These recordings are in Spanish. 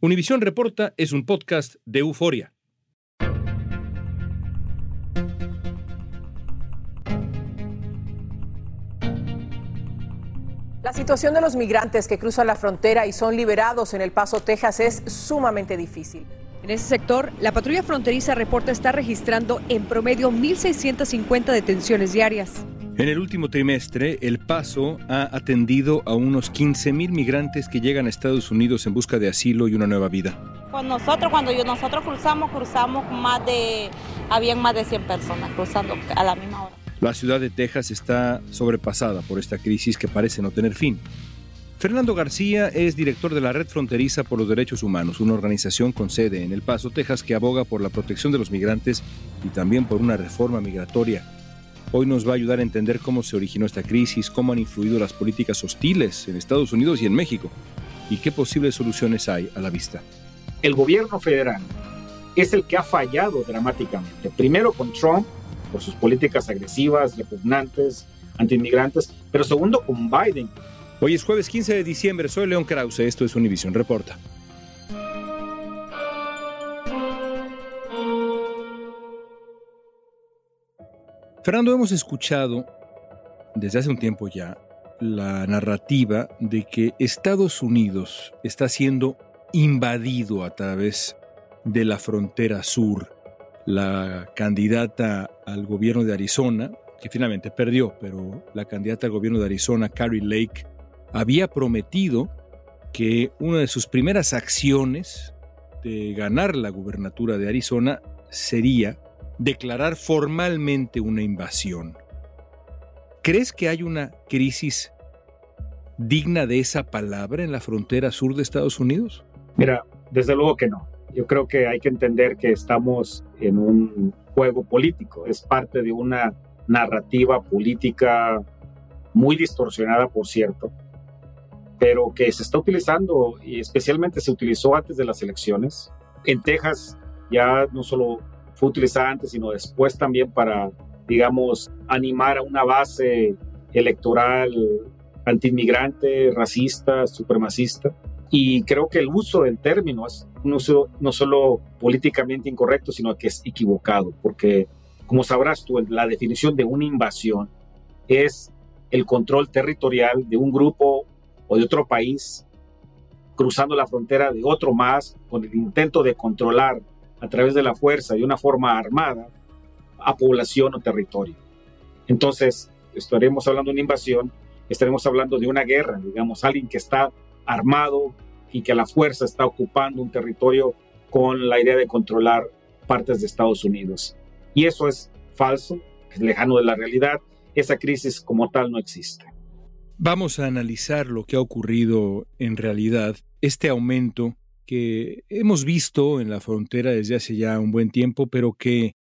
Univisión Reporta es un podcast de euforia. La situación de los migrantes que cruzan la frontera y son liberados en El Paso, Texas, es sumamente difícil. En ese sector, la patrulla fronteriza reporta estar registrando en promedio 1.650 detenciones diarias. En el último trimestre, El Paso ha atendido a unos 15.000 migrantes que llegan a Estados Unidos en busca de asilo y una nueva vida. Con nosotros, cuando nosotros cruzamos, cruzamos más de, habían más de 100 personas cruzando a la misma hora. La ciudad de Texas está sobrepasada por esta crisis que parece no tener fin. Fernando García es director de la Red Fronteriza por los Derechos Humanos, una organización con sede en El Paso, Texas, que aboga por la protección de los migrantes y también por una reforma migratoria. Hoy nos va a ayudar a entender cómo se originó esta crisis, cómo han influido las políticas hostiles en Estados Unidos y en México y qué posibles soluciones hay a la vista. El gobierno federal es el que ha fallado dramáticamente. Primero con Trump, por sus políticas agresivas, repugnantes, antiinmigrantes, pero segundo con Biden. Hoy es jueves 15 de diciembre, soy León Krause, esto es Univision Reporta. Fernando, hemos escuchado desde hace un tiempo ya la narrativa de que Estados Unidos está siendo invadido a través de la frontera sur. La candidata al gobierno de Arizona, que finalmente perdió, pero la candidata al gobierno de Arizona, Carrie Lake, había prometido que una de sus primeras acciones de ganar la gubernatura de Arizona sería declarar formalmente una invasión. ¿Crees que hay una crisis digna de esa palabra en la frontera sur de Estados Unidos? Mira, desde luego que no. Yo creo que hay que entender que estamos en un juego político. Es parte de una narrativa política muy distorsionada, por cierto, pero que se está utilizando y especialmente se utilizó antes de las elecciones. En Texas ya no solo fue utilizada antes, sino después también para, digamos, animar a una base electoral antiinmigrante, racista, supremacista. Y creo que el uso del término es un uso no solo políticamente incorrecto, sino que es equivocado, porque como sabrás tú, la definición de una invasión es el control territorial de un grupo o de otro país cruzando la frontera de otro más con el intento de controlar a través de la fuerza de una forma armada a población o territorio. Entonces, estaremos hablando de una invasión, estaremos hablando de una guerra, digamos, alguien que está armado y que a la fuerza está ocupando un territorio con la idea de controlar partes de Estados Unidos. Y eso es falso, es lejano de la realidad. Esa crisis como tal no existe. Vamos a analizar lo que ha ocurrido en realidad, este aumento que hemos visto en la frontera desde hace ya un buen tiempo, pero que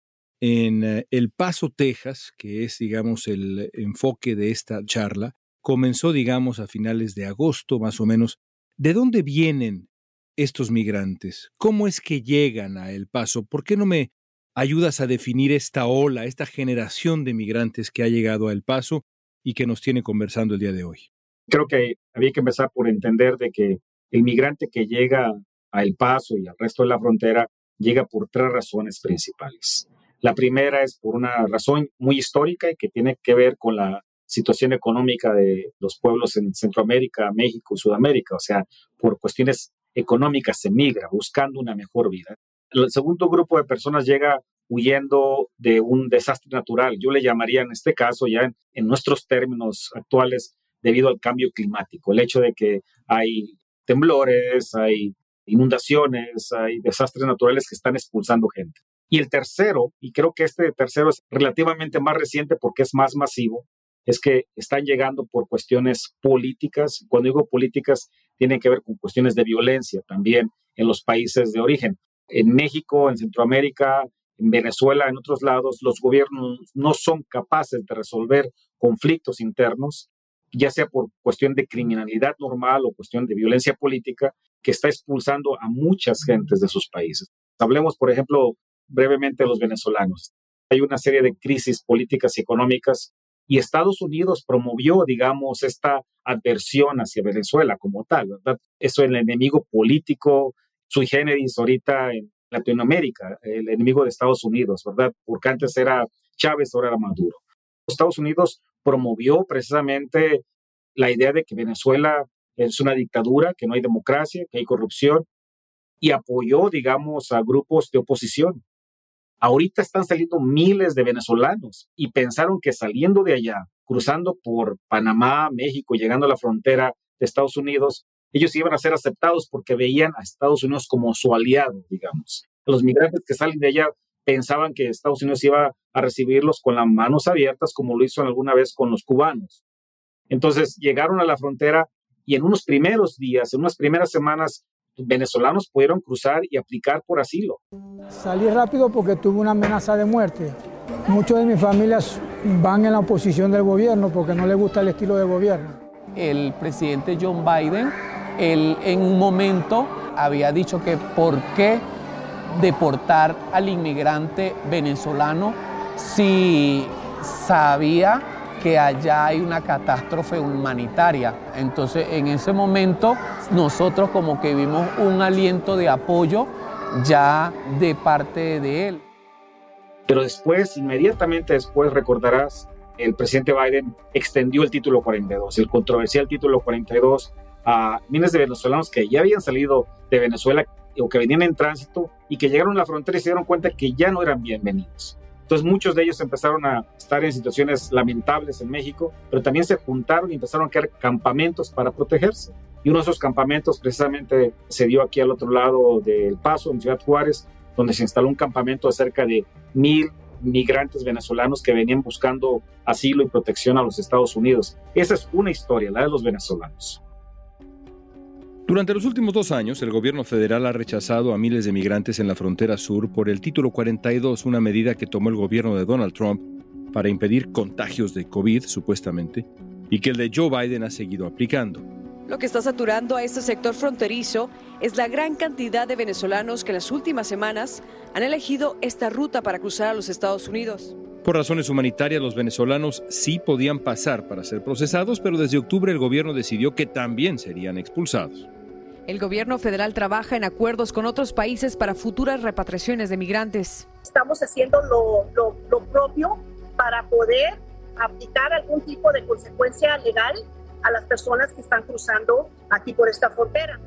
en eh, El Paso, Texas, que es, digamos, el enfoque de esta charla, comenzó, digamos, a finales de agosto, más o menos. ¿De dónde vienen estos migrantes? ¿Cómo es que llegan a El Paso? ¿Por qué no me ayudas a definir esta ola, esta generación de migrantes que ha llegado a El Paso y que nos tiene conversando el día de hoy? Creo que había que empezar por entender de que El migrante que llega a El Paso y al resto de la frontera llega por tres razones principales. La primera es por una razón muy histórica y que tiene que ver con la situación económica de los pueblos en Centroamérica, México, Sudamérica, o sea, por cuestiones económicas se migra buscando una mejor vida. El segundo grupo de personas llega huyendo de un desastre natural. Yo le llamaría en este caso, ya en, nuestros términos actuales, debido al cambio climático, el hecho de que hay temblores, hay inundaciones, hay desastres naturales que están expulsando gente. Y el tercero, y creo que este tercero es relativamente más reciente porque es más masivo, es que están llegando por cuestiones políticas. Cuando digo políticas, tienen que ver con cuestiones de violencia también en los países de origen. En México, en Centroamérica, en Venezuela, en otros lados, los gobiernos no son capaces de resolver conflictos internos, ya sea por cuestión de criminalidad normal o cuestión de violencia política, que está expulsando a muchas gentes de sus países. Hablemos, por ejemplo, brevemente de los venezolanos. Hay una serie de crisis políticas y económicas y Estados Unidos promovió, digamos, esta adversión hacia Venezuela como tal, ¿verdad? Eso es el enemigo político sui generis ahorita en Latinoamérica, el enemigo de Estados Unidos, ¿verdad? Porque antes era Chávez, ahora era Maduro. Estados Unidos promovió precisamente la idea de que Venezuela es una dictadura, que no hay democracia, que hay corrupción, y apoyó, digamos, a grupos de oposición. Ahorita están saliendo miles de venezolanos y pensaron que saliendo de allá, cruzando por Panamá, México, llegando a la frontera de Estados Unidos, ellos iban a ser aceptados porque veían a Estados Unidos como su aliado, digamos. Los migrantes que salen de allá pensaban que Estados Unidos iba a recibirlos con las manos abiertas, como lo hizo alguna vez con los cubanos. Entonces llegaron a la frontera y en unos primeros días, en unas primeras semanas, venezolanos pudieron cruzar y aplicar por asilo. Salí rápido porque tuve una amenaza de muerte. Muchos de mis familias van en la oposición del gobierno porque no les gusta el estilo de gobierno. El presidente John Biden, él en un momento había dicho que por qué deportar al inmigrante venezolano si sabía que allá hay una catástrofe humanitaria. Entonces, en ese momento, nosotros como que vimos un aliento de apoyo ya de parte de él. Pero después, inmediatamente después, recordarás, el presidente Biden extendió el título 42, el controversial título 42 a miles de venezolanos que ya habían salido de Venezuela o que venían en tránsito y que llegaron a la frontera y se dieron cuenta que ya no eran bienvenidos. Entonces muchos de ellos empezaron a estar en situaciones lamentables en México, pero también se juntaron y empezaron a crear campamentos para protegerse. Y uno de esos campamentos precisamente se dio aquí al otro lado del Paso, en Ciudad Juárez, donde se instaló un campamento de cerca de mil migrantes venezolanos que venían buscando asilo y protección a los Estados Unidos. Esa es una historia, la de los venezolanos. Durante los últimos dos años, el gobierno federal ha rechazado a miles de migrantes en la frontera sur por el título 42, una medida que tomó el gobierno de Donald Trump para impedir contagios de COVID, supuestamente, y que el de Joe Biden ha seguido aplicando. Lo que está saturando a este sector fronterizo es la gran cantidad de venezolanos que en las últimas semanas han elegido esta ruta para cruzar a los Estados Unidos. Por razones humanitarias, los venezolanos sí podían pasar para ser procesados, pero desde octubre el gobierno decidió que también serían expulsados. El gobierno federal trabaja en acuerdos con otros países para futuras repatriaciones de migrantes. Estamos haciendo lo, propio para poder aplicar algún tipo de consecuencia legal a las personas que están cruzando aquí por esta frontera.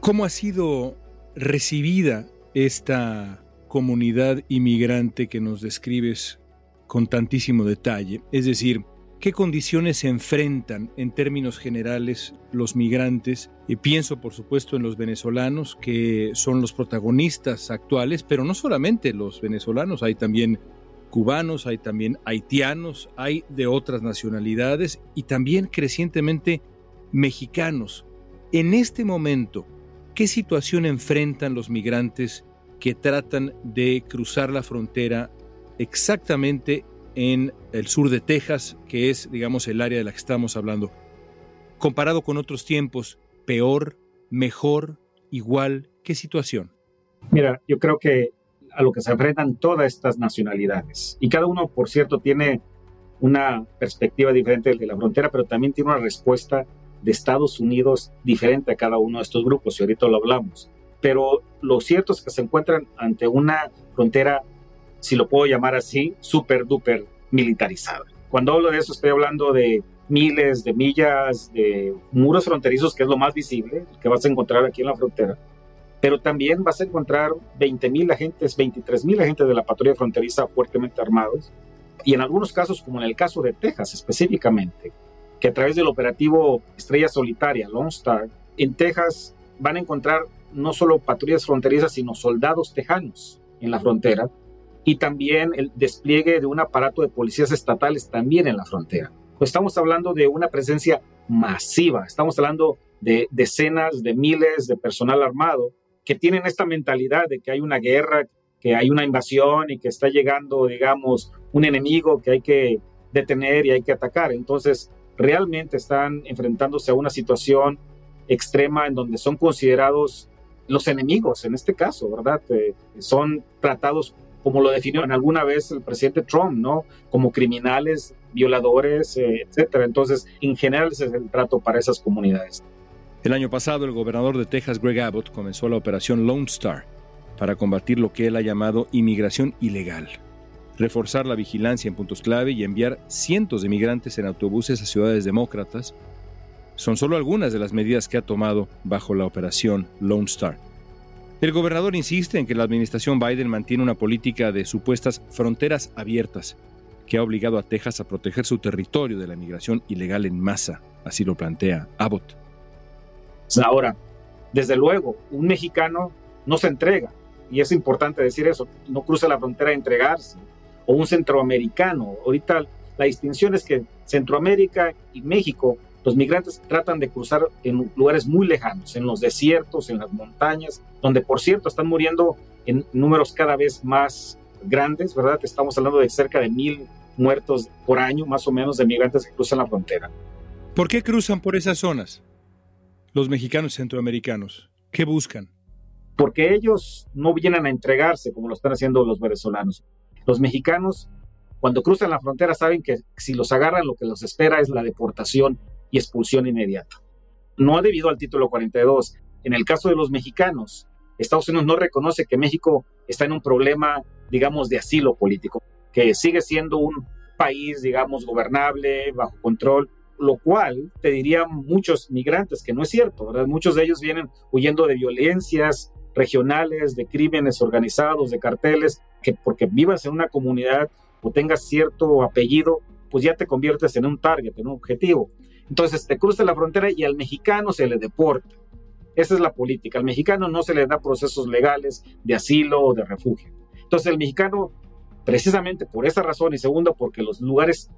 ¿Cómo ha sido recibida esta comunidad inmigrante que nos describes con tantísimo detalle. Es decir, ¿qué condiciones se enfrentan en términos generales los migrantes? Y pienso, por supuesto, en los venezolanos, que son los protagonistas actuales, pero no solamente los venezolanos, hay también cubanos, hay también haitianos, hay de otras nacionalidades y también crecientemente mexicanos. En este momento, ¿qué situación enfrentan los migrantes que tratan de cruzar la frontera exactamente en el sur de Texas, que es, digamos, el área de la que estamos hablando. Comparado con otros tiempos, peor, mejor, igual, ¿qué situación? Mira, yo creo que a lo que se enfrentan todas estas nacionalidades, y cada uno, por cierto, tiene una perspectiva diferente de la frontera, pero también tiene una respuesta de Estados Unidos diferente a cada uno de estos grupos, y ahorita lo hablamos. Pero lo cierto es que se encuentran ante una frontera, si lo puedo llamar así, súper duper militarizada. Cuando hablo de eso estoy hablando de miles de millas de muros fronterizos, que es lo más visible, que vas a encontrar aquí en la frontera. Pero también vas a encontrar 20.000 agentes, 23.000 agentes de la patrulla fronteriza fuertemente armados. Y en algunos casos, como en el caso de Texas específicamente, que a través del operativo Estrella Solitaria, Lone Star, en Texas van a encontrar no solo patrullas fronterizas, sino soldados tejanos en la frontera y también el despliegue de un aparato de policías estatales también en la frontera. Pues estamos hablando de una presencia masiva, estamos hablando de decenas de miles de personal armado que tienen esta mentalidad de que hay una guerra, que hay una invasión y que está llegando, digamos, un enemigo que hay que detener y hay que atacar. Entonces, realmente están enfrentándose a una situación extrema en donde son considerados los enemigos, en este caso, ¿verdad? Eh, son tratados como lo definió en alguna vez el presidente Trump, ¿no? Como criminales, violadores, eh, etcétera. Entonces, en general ese es el trato para esas comunidades. El año pasado, el gobernador de Texas, Greg Abbott, comenzó la operación Lone Star para combatir lo que él ha llamado inmigración ilegal, reforzar la vigilancia en puntos clave y enviar cientos de migrantes en autobuses a ciudades demócratas son solo algunas de las medidas que ha tomado bajo la operación Lone Star. El gobernador insiste en que la administración Biden mantiene una política de supuestas fronteras abiertas, que ha obligado a Texas a proteger su territorio de la migración ilegal en masa, así lo plantea Abbott. Ahora, desde luego, un mexicano no se entrega, y es importante decir eso, no cruza la frontera a entregarse, o un centroamericano. Ahorita la distinción es que Centroamérica y México los migrantes tratan de cruzar en lugares muy lejanos, en los desiertos, en las montañas, donde por cierto están muriendo en números cada vez más grandes, ¿verdad? Estamos hablando de cerca de mil muertos por año, más o menos, de migrantes que cruzan la frontera. ¿Por qué cruzan por esas zonas? Los mexicanos centroamericanos, ¿qué buscan? Porque ellos no vienen a entregarse como lo están haciendo los venezolanos. Los mexicanos, cuando cruzan la frontera, saben que si los agarran, lo que los espera es la deportación expulsión inmediata. No debido al título 42. En el caso de los mexicanos, Estados Unidos no reconoce que México está en un problema, digamos, de asilo político, que sigue siendo un país, digamos, gobernable, bajo control, lo cual te dirían muchos migrantes que no es cierto, ¿verdad? Muchos de ellos vienen huyendo de violencias regionales, de crímenes organizados, de carteles, que porque vivas en una comunidad o tengas cierto apellido, pues ya te conviertes en un target, en un objetivo. Entonces te cruza la frontera y al mexicano se le deporta. Esa es la política. Al mexicano no se le da procesos legales de asilo o de refugio. Entonces el mexicano, precisamente por esa razón y segundo porque los lugares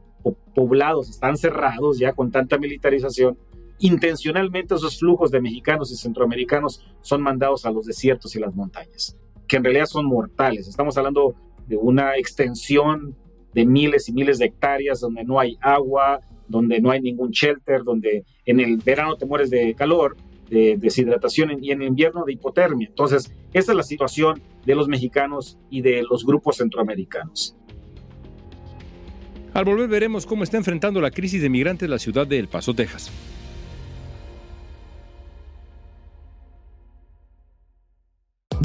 poblados están cerrados ya con tanta militarización, intencionalmente esos flujos de mexicanos y centroamericanos son mandados a los desiertos y las montañas, que en realidad son mortales. Estamos hablando de una extensión de miles y miles de hectáreas donde no hay agua, donde no hay ningún shelter, donde en el verano te mueres de calor, de deshidratación y en invierno de hipotermia. Entonces, esa es la situación de los mexicanos y de los grupos centroamericanos. Al volver veremos cómo está enfrentando la crisis de migrantes la ciudad de El Paso, Texas.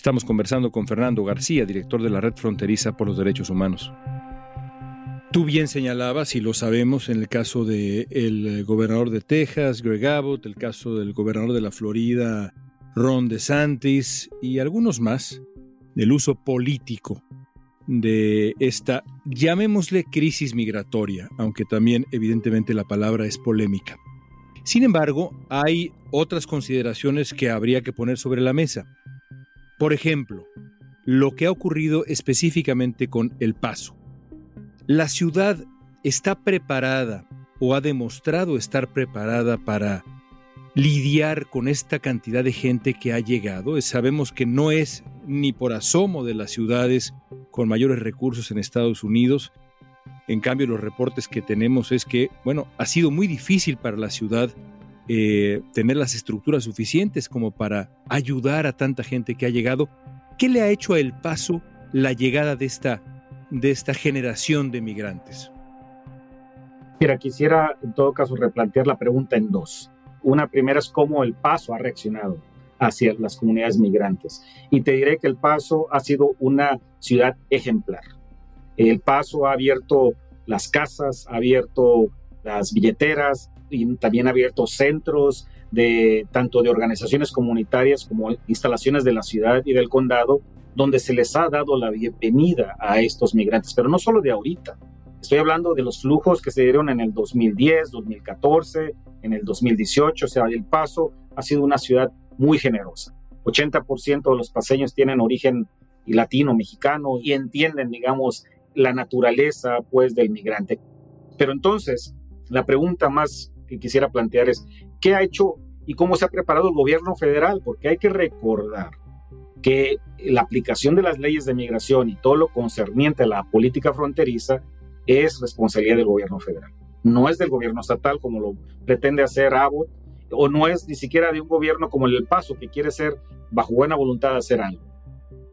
Estamos conversando con Fernando García, director de la Red Fronteriza por los Derechos Humanos. Tú bien señalabas, y lo sabemos, en el caso del el gobernador de Texas, Greg Abbott, el caso del gobernador de la Florida, Ron DeSantis, y algunos más, del uso político de esta, llamémosle crisis migratoria, aunque también evidentemente la palabra es polémica. Sin embargo, hay otras consideraciones que habría que poner sobre la mesa. Por ejemplo, lo que ha ocurrido específicamente con El Paso. La ciudad está preparada o ha demostrado estar preparada para lidiar con esta cantidad de gente que ha llegado. Sabemos que no es ni por asomo de las ciudades con mayores recursos en Estados Unidos. En cambio, los reportes que tenemos es que, bueno, ha sido muy difícil para la ciudad eh, tener las estructuras suficientes como para ayudar a tanta gente que ha llegado. ¿Qué le ha hecho a El Paso la llegada de esta, de esta generación de migrantes? Mira, quisiera en todo caso replantear la pregunta en dos. Una primera es cómo El Paso ha reaccionado hacia las comunidades migrantes. Y te diré que El Paso ha sido una ciudad ejemplar. El Paso ha abierto las casas, ha abierto las billeteras, y también abierto centros de tanto de organizaciones comunitarias como instalaciones de la ciudad y del condado donde se les ha dado la bienvenida a estos migrantes, pero no solo de ahorita. Estoy hablando de los flujos que se dieron en el 2010, 2014, en el 2018, o sea, El Paso ha sido una ciudad muy generosa. 80% de los paseños tienen origen latino, mexicano y entienden, digamos, la naturaleza pues del migrante. Pero entonces, la pregunta más que quisiera plantear es, ¿qué ha hecho y cómo se ha preparado el gobierno federal? Porque hay que recordar que la aplicación de las leyes de migración y todo lo concerniente a la política fronteriza es responsabilidad del gobierno federal. No es del gobierno estatal como lo pretende hacer Abbott, o no es ni siquiera de un gobierno como el Paso que quiere ser bajo buena voluntad hacer algo.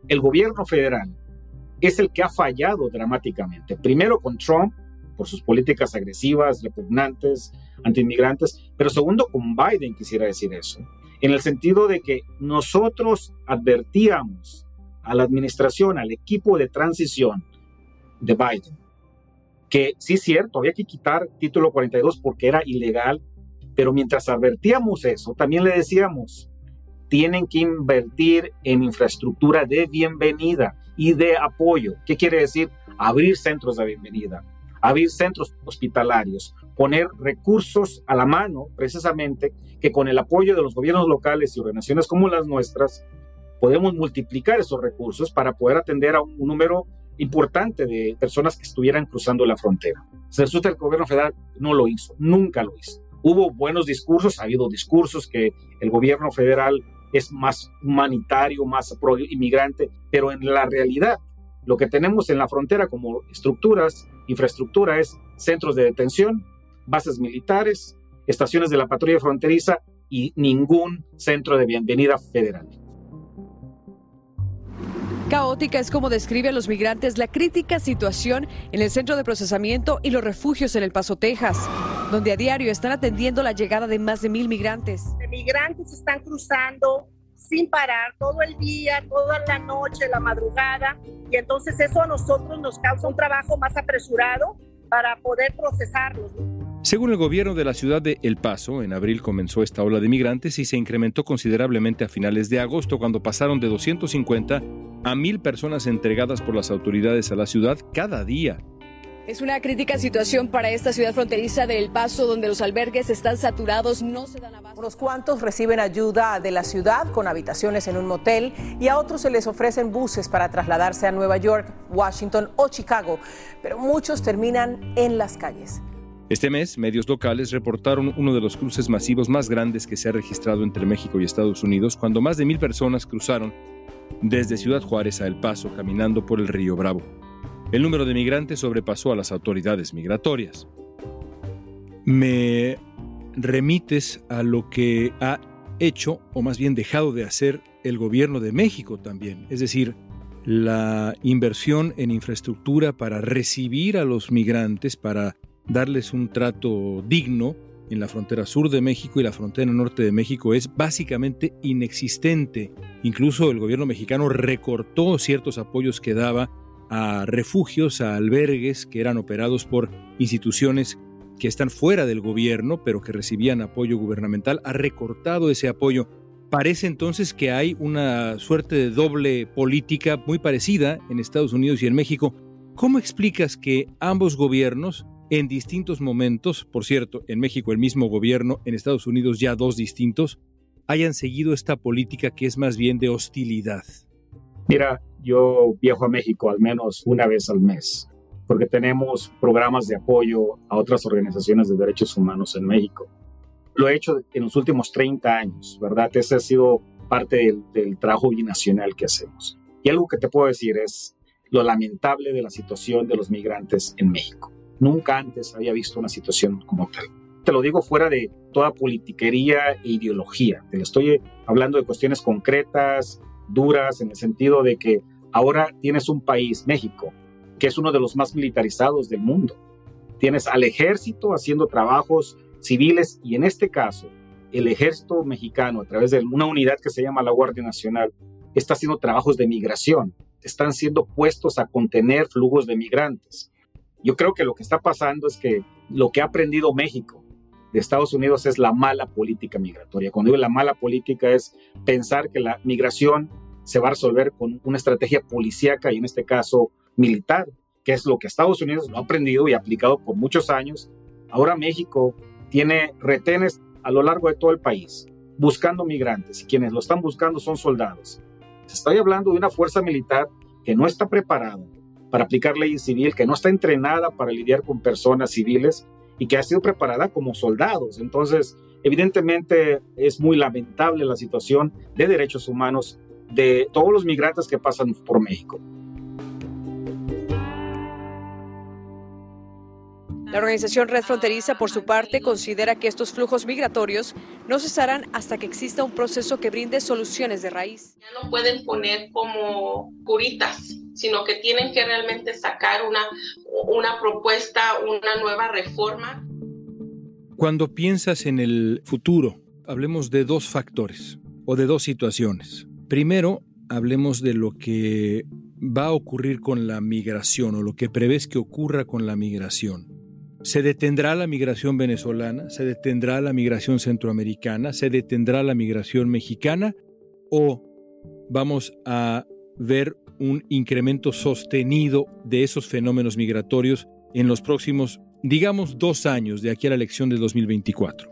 El gobierno federal es el que ha fallado dramáticamente. Primero con Trump, por sus políticas agresivas, repugnantes, antiinmigrantes, pero segundo, con Biden quisiera decir eso, en el sentido de que nosotros advertíamos a la administración, al equipo de transición de Biden, que sí es cierto, había que quitar título 42 porque era ilegal, pero mientras advertíamos eso, también le decíamos, tienen que invertir en infraestructura de bienvenida y de apoyo. ¿Qué quiere decir? Abrir centros de bienvenida, abrir centros hospitalarios, poner recursos a la mano, precisamente, que con el apoyo de los gobiernos locales y organizaciones como las nuestras, podemos multiplicar esos recursos para poder atender a un número importante de personas que estuvieran cruzando la frontera. Se resulta que el gobierno federal no lo hizo, nunca lo hizo. Hubo buenos discursos, ha habido discursos que el gobierno federal es más humanitario, más pro inmigrante, pero en la realidad lo que tenemos en la frontera como estructuras, infraestructura es centros de detención, bases militares, estaciones de la patrulla fronteriza y ningún centro de bienvenida federal. Caótica es como describe a los migrantes la crítica situación en el centro de procesamiento y los refugios en El Paso, Texas, donde a diario están atendiendo la llegada de más de mil migrantes. Los migrantes están cruzando sin parar todo el día, toda la noche, la madrugada, y entonces eso a nosotros nos causa un trabajo más apresurado para poder procesarlos. Según el gobierno de la ciudad de El Paso, en abril comenzó esta ola de migrantes y se incrementó considerablemente a finales de agosto, cuando pasaron de 250 a 1.000 personas entregadas por las autoridades a la ciudad cada día. Es una crítica situación para esta ciudad fronteriza de El Paso, donde los albergues están saturados, no se dan abasto. Unos cuantos reciben ayuda de la ciudad con habitaciones en un motel y a otros se les ofrecen buses para trasladarse a Nueva York, Washington o Chicago, pero muchos terminan en las calles. Este mes, medios locales reportaron uno de los cruces masivos más grandes que se ha registrado entre México y Estados Unidos, cuando más de mil personas cruzaron desde Ciudad Juárez a El Paso caminando por el río Bravo. El número de migrantes sobrepasó a las autoridades migratorias. Me remites a lo que ha hecho, o más bien dejado de hacer, el gobierno de México también. Es decir, la inversión en infraestructura para recibir a los migrantes, para darles un trato digno en la frontera sur de México y la frontera norte de México es básicamente inexistente. Incluso el gobierno mexicano recortó ciertos apoyos que daba a refugios, a albergues que eran operados por instituciones que están fuera del gobierno, pero que recibían apoyo gubernamental, ha recortado ese apoyo. Parece entonces que hay una suerte de doble política muy parecida en Estados Unidos y en México. ¿Cómo explicas que ambos gobiernos, en distintos momentos, por cierto, en México el mismo gobierno, en Estados Unidos ya dos distintos, hayan seguido esta política que es más bien de hostilidad? Mira, yo viajo a México al menos una vez al mes, porque tenemos programas de apoyo a otras organizaciones de derechos humanos en México lo he hecho en los últimos 30 años, ¿verdad? Ese ha sido parte del, trabajo binacional que hacemos. Y algo que te puedo decir es lo lamentable de la situación de los migrantes en México. Nunca antes había visto una situación como tal. Te lo digo fuera de toda politiquería e ideología. Te estoy hablando de cuestiones concretas, duras, en el sentido de que ahora tienes un país, México, que es uno de los más militarizados del mundo. Tienes al ejército haciendo trabajos civiles y en este caso el ejército mexicano a través de una unidad que se llama la Guardia Nacional está haciendo trabajos de migración, están siendo puestos a contener flujos de migrantes. Yo creo que lo que está pasando es que lo que ha aprendido México de Estados Unidos es la mala política migratoria. Cuando digo la mala política es pensar que la migración se va a resolver con una estrategia policíaca y en este caso militar, que es lo que Estados Unidos lo ha aprendido y aplicado por muchos años. Ahora México tiene retenes a lo largo de todo el país, buscando migrantes, y quienes lo están buscando son soldados. Estoy hablando de una fuerza militar que no está preparada para aplicar ley civil, que no está entrenada para lidiar con personas civiles y que ha sido preparada como soldados. Entonces, evidentemente es muy lamentable la situación de derechos humanos de todos los migrantes que pasan por México. La organización Red Fronteriza, por su parte, considera que estos flujos migratorios no cesarán hasta que exista un proceso que brinde soluciones de raíz. Ya no pueden poner como curitas, sino que tienen que realmente sacar una, una propuesta, una nueva reforma. Cuando piensas en el futuro, hablemos de dos factores o de dos situaciones. Primero, hablemos de lo que va a ocurrir con la migración o lo que prevés que ocurra con la migración. Se detendrá la migración venezolana, se detendrá la migración centroamericana, se detendrá la migración mexicana o vamos a ver un incremento sostenido de esos fenómenos migratorios en los próximos, digamos, dos años de aquí a la elección del 2024?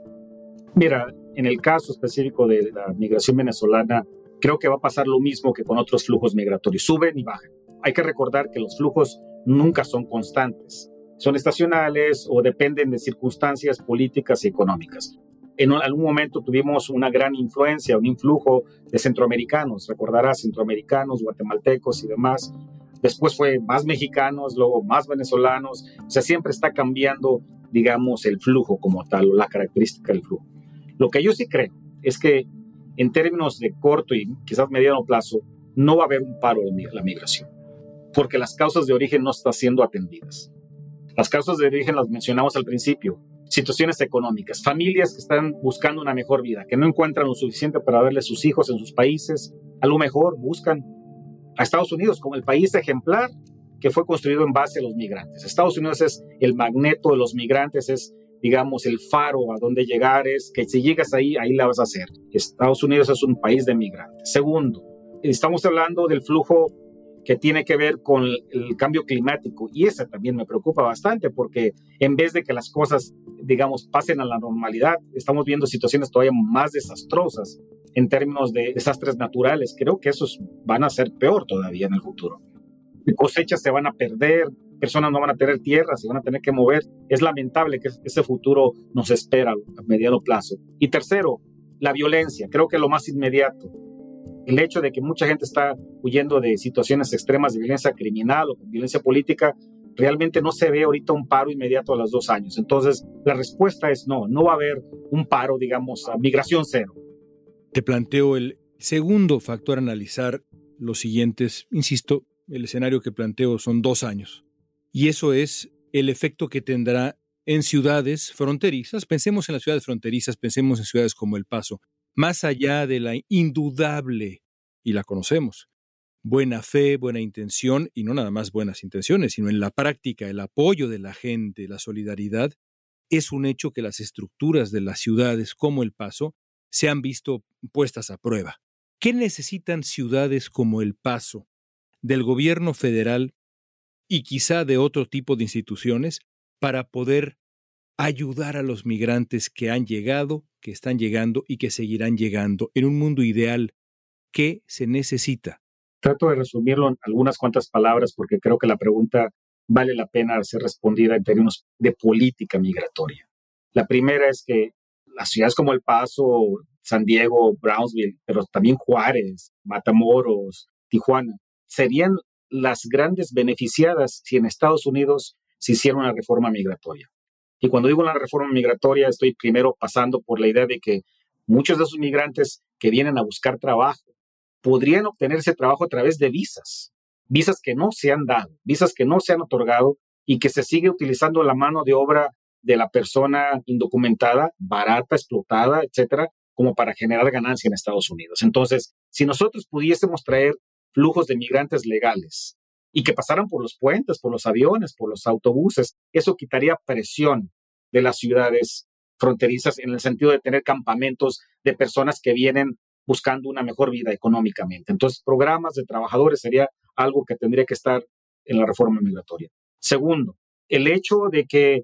Mira, en el caso específico de la migración venezolana, creo que va a pasar lo mismo que con otros flujos migratorios, suben y bajan. Hay que recordar que los flujos nunca son constantes son estacionales o dependen de circunstancias políticas y económicas. En algún momento tuvimos una gran influencia, un influjo de centroamericanos, recordarás, centroamericanos, guatemaltecos y demás. Después fue más mexicanos, luego más venezolanos. O sea, siempre está cambiando, digamos, el flujo como tal, o la característica del flujo. Lo que yo sí creo es que en términos de corto y quizás mediano plazo, no va a haber un paro de la migración, porque las causas de origen no están siendo atendidas. Las causas de origen las mencionamos al principio. Situaciones económicas, familias que están buscando una mejor vida, que no encuentran lo suficiente para darle a sus hijos en sus países. A lo mejor buscan a Estados Unidos como el país ejemplar que fue construido en base a los migrantes. Estados Unidos es el magneto de los migrantes, es, digamos, el faro a donde llegar, es que si llegas ahí, ahí la vas a hacer. Estados Unidos es un país de migrantes. Segundo, estamos hablando del flujo que tiene que ver con el cambio climático y esa también me preocupa bastante porque en vez de que las cosas, digamos, pasen a la normalidad, estamos viendo situaciones todavía más desastrosas en términos de desastres naturales. Creo que esos van a ser peor todavía en el futuro. Cosechas se van a perder, personas no van a tener tierra, se van a tener que mover. Es lamentable que ese futuro nos espera a mediano plazo. Y tercero, la violencia. Creo que lo más inmediato El hecho de que mucha gente está huyendo de situaciones extremas de violencia criminal o violencia política, realmente no se ve ahorita un paro inmediato a los dos años. Entonces, la respuesta es no, no va a haber un paro, digamos, a migración cero. Te planteo el segundo factor a analizar los siguientes, insisto, el escenario que planteo son dos años. Y eso es el efecto que tendrá en ciudades fronterizas. Pensemos en las ciudades fronterizas, pensemos en ciudades como El Paso, más allá de la indudable, y la conocemos, buena fe, buena intención, y no nada más buenas intenciones, sino en la práctica, el apoyo de la gente, la solidaridad, es un hecho que las estructuras de las ciudades como El Paso se han visto puestas a prueba. ¿Qué necesitan ciudades como El Paso del gobierno federal y quizá de otro tipo de instituciones para poder ayudar a los migrantes que han llegado, que están llegando y que seguirán llegando en un mundo ideal. ¿Qué se necesita? Trato de resumirlo en algunas cuantas palabras porque creo que la pregunta vale la pena ser respondida en términos de política migratoria. La primera es que las ciudades como El Paso, San Diego, Brownsville, pero también Juárez, Matamoros, Tijuana, serían las grandes beneficiadas si en Estados Unidos se hiciera una reforma migratoria. Y cuando digo una reforma migratoria, estoy primero pasando por la idea de que muchos de esos migrantes que vienen a buscar trabajo podrían obtenerse trabajo a través de visas, visas que no se han dado, visas que no se han otorgado y que se sigue utilizando la mano de obra de la persona indocumentada, barata, explotada, etcétera, como para generar ganancia en Estados Unidos. Entonces, si nosotros pudiésemos traer flujos de migrantes legales y que pasaran por los puentes, por los aviones, por los autobuses. Eso quitaría presión de las ciudades fronterizas en el sentido de tener campamentos de personas que vienen buscando una mejor vida económicamente. Entonces, programas de trabajadores sería algo que tendría que estar en la reforma migratoria. Segundo, el hecho de que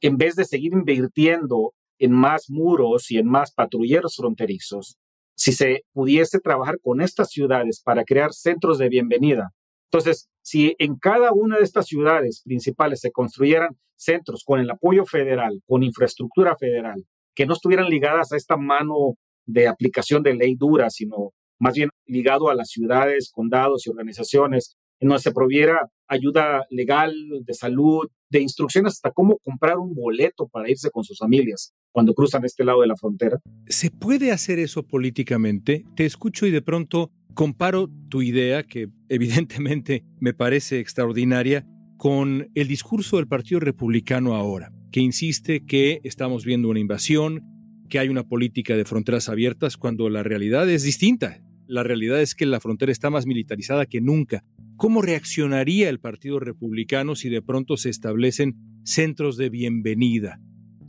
en vez de seguir invirtiendo en más muros y en más patrulleros fronterizos, si se pudiese trabajar con estas ciudades para crear centros de bienvenida. Entonces, si en cada una de estas ciudades principales se construyeran centros con el apoyo federal, con infraestructura federal, que no estuvieran ligadas a esta mano de aplicación de ley dura, sino más bien ligado a las ciudades, condados y organizaciones, en donde se proviera ayuda legal, de salud, de instrucciones hasta cómo comprar un boleto para irse con sus familias cuando cruzan este lado de la frontera. ¿Se puede hacer eso políticamente? Te escucho y de pronto comparo tu idea, que evidentemente me parece extraordinaria, con el discurso del Partido Republicano ahora, que insiste que estamos viendo una invasión, que hay una política de fronteras abiertas, cuando la realidad es distinta. La realidad es que la frontera está más militarizada que nunca. ¿Cómo reaccionaría el Partido Republicano si de pronto se establecen centros de bienvenida?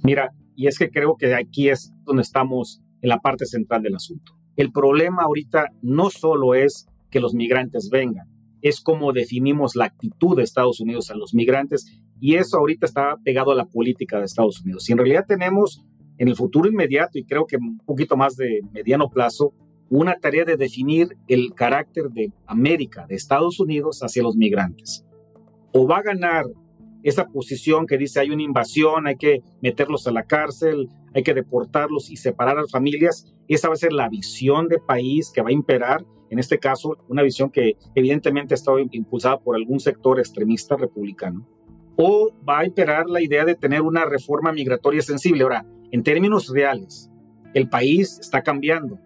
Mira, y es que creo que aquí es donde estamos en la parte central del asunto. El problema ahorita no solo es que los migrantes vengan, es cómo definimos la actitud de Estados Unidos a los migrantes y eso ahorita está pegado a la política de Estados Unidos. Si en realidad tenemos en el futuro inmediato y creo que un poquito más de mediano plazo una tarea de definir el carácter de América, de Estados Unidos hacia los migrantes. O va a ganar esa posición que dice hay una invasión, hay que meterlos a la cárcel, hay que deportarlos y separar a las familias. Esa va a ser la visión de país que va a imperar, en este caso, una visión que evidentemente ha estado impulsada por algún sector extremista republicano. O va a imperar la idea de tener una reforma migratoria sensible. Ahora, en términos reales, el país está cambiando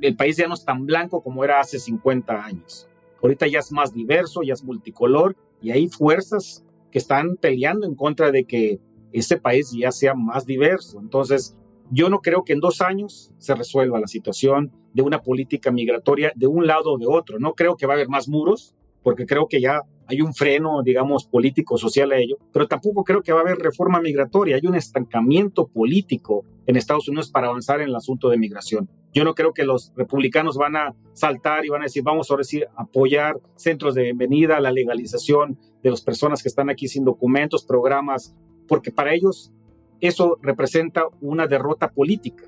el país ya no es tan blanco como era hace 50 años. Ahorita ya es más diverso, ya es multicolor y hay fuerzas que están peleando en contra de que ese país ya sea más diverso. Entonces, yo no creo que en dos años se resuelva la situación de una política migratoria de un lado o de otro. No creo que va a haber más muros, porque creo que ya hay un freno, digamos, político, social a ello, pero tampoco creo que va a haber reforma migratoria. Hay un estancamiento político en Estados Unidos para avanzar en el asunto de migración. Yo no creo que los republicanos van a saltar y van a decir, vamos ahora sí a apoyar centros de bienvenida, la legalización de las personas que están aquí sin documentos, programas, porque para ellos eso representa una derrota política,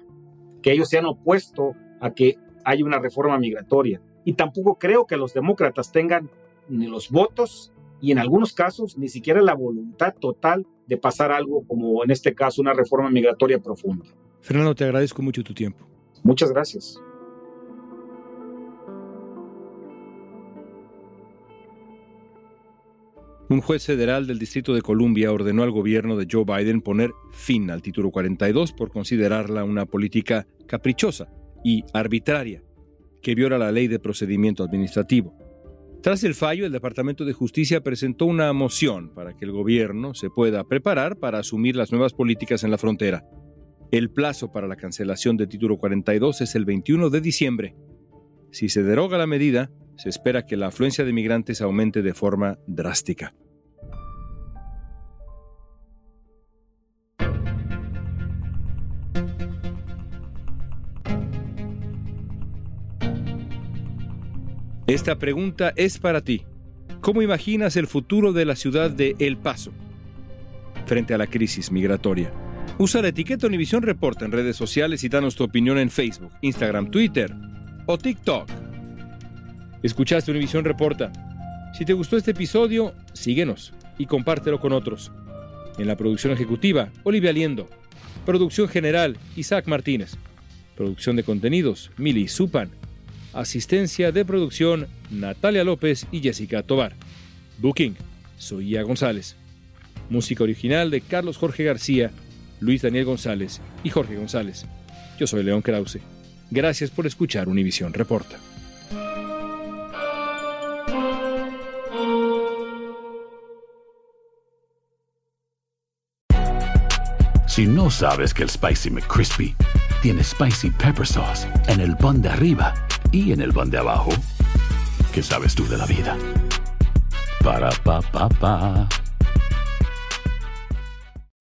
que ellos se han opuesto a que haya una reforma migratoria. Y tampoco creo que los demócratas tengan ni los votos y en algunos casos ni siquiera la voluntad total de pasar algo como en este caso una reforma migratoria profunda. Fernando, te agradezco mucho tu tiempo. Muchas gracias. Un juez federal del Distrito de Columbia ordenó al gobierno de Joe Biden poner fin al título 42 por considerarla una política caprichosa y arbitraria que viola la ley de procedimiento administrativo. Tras el fallo, el Departamento de Justicia presentó una moción para que el gobierno se pueda preparar para asumir las nuevas políticas en la frontera. El plazo para la cancelación del título 42 es el 21 de diciembre. Si se deroga la medida, se espera que la afluencia de migrantes aumente de forma drástica. Esta pregunta es para ti. ¿Cómo imaginas el futuro de la ciudad de El Paso frente a la crisis migratoria? Usa la etiqueta Univisión Reporta en redes sociales y danos tu opinión en Facebook, Instagram, Twitter o TikTok. Escuchaste Univisión Reporta. Si te gustó este episodio, síguenos y compártelo con otros. En la producción ejecutiva, Olivia Liendo. Producción general, Isaac Martínez. Producción de contenidos, Mili Supan. Asistencia de producción, Natalia López y Jessica Tobar. Booking, Soía González. Música original de Carlos Jorge García, Luis Daniel González y Jorge González. Yo soy León Krause. Gracias por escuchar Univisión Reporta. Si no sabes que el Spicy McCrispy tiene Spicy Pepper Sauce en el pan de arriba y en el pan de abajo, ¿qué sabes tú de la vida? Para, pa, pa, pa.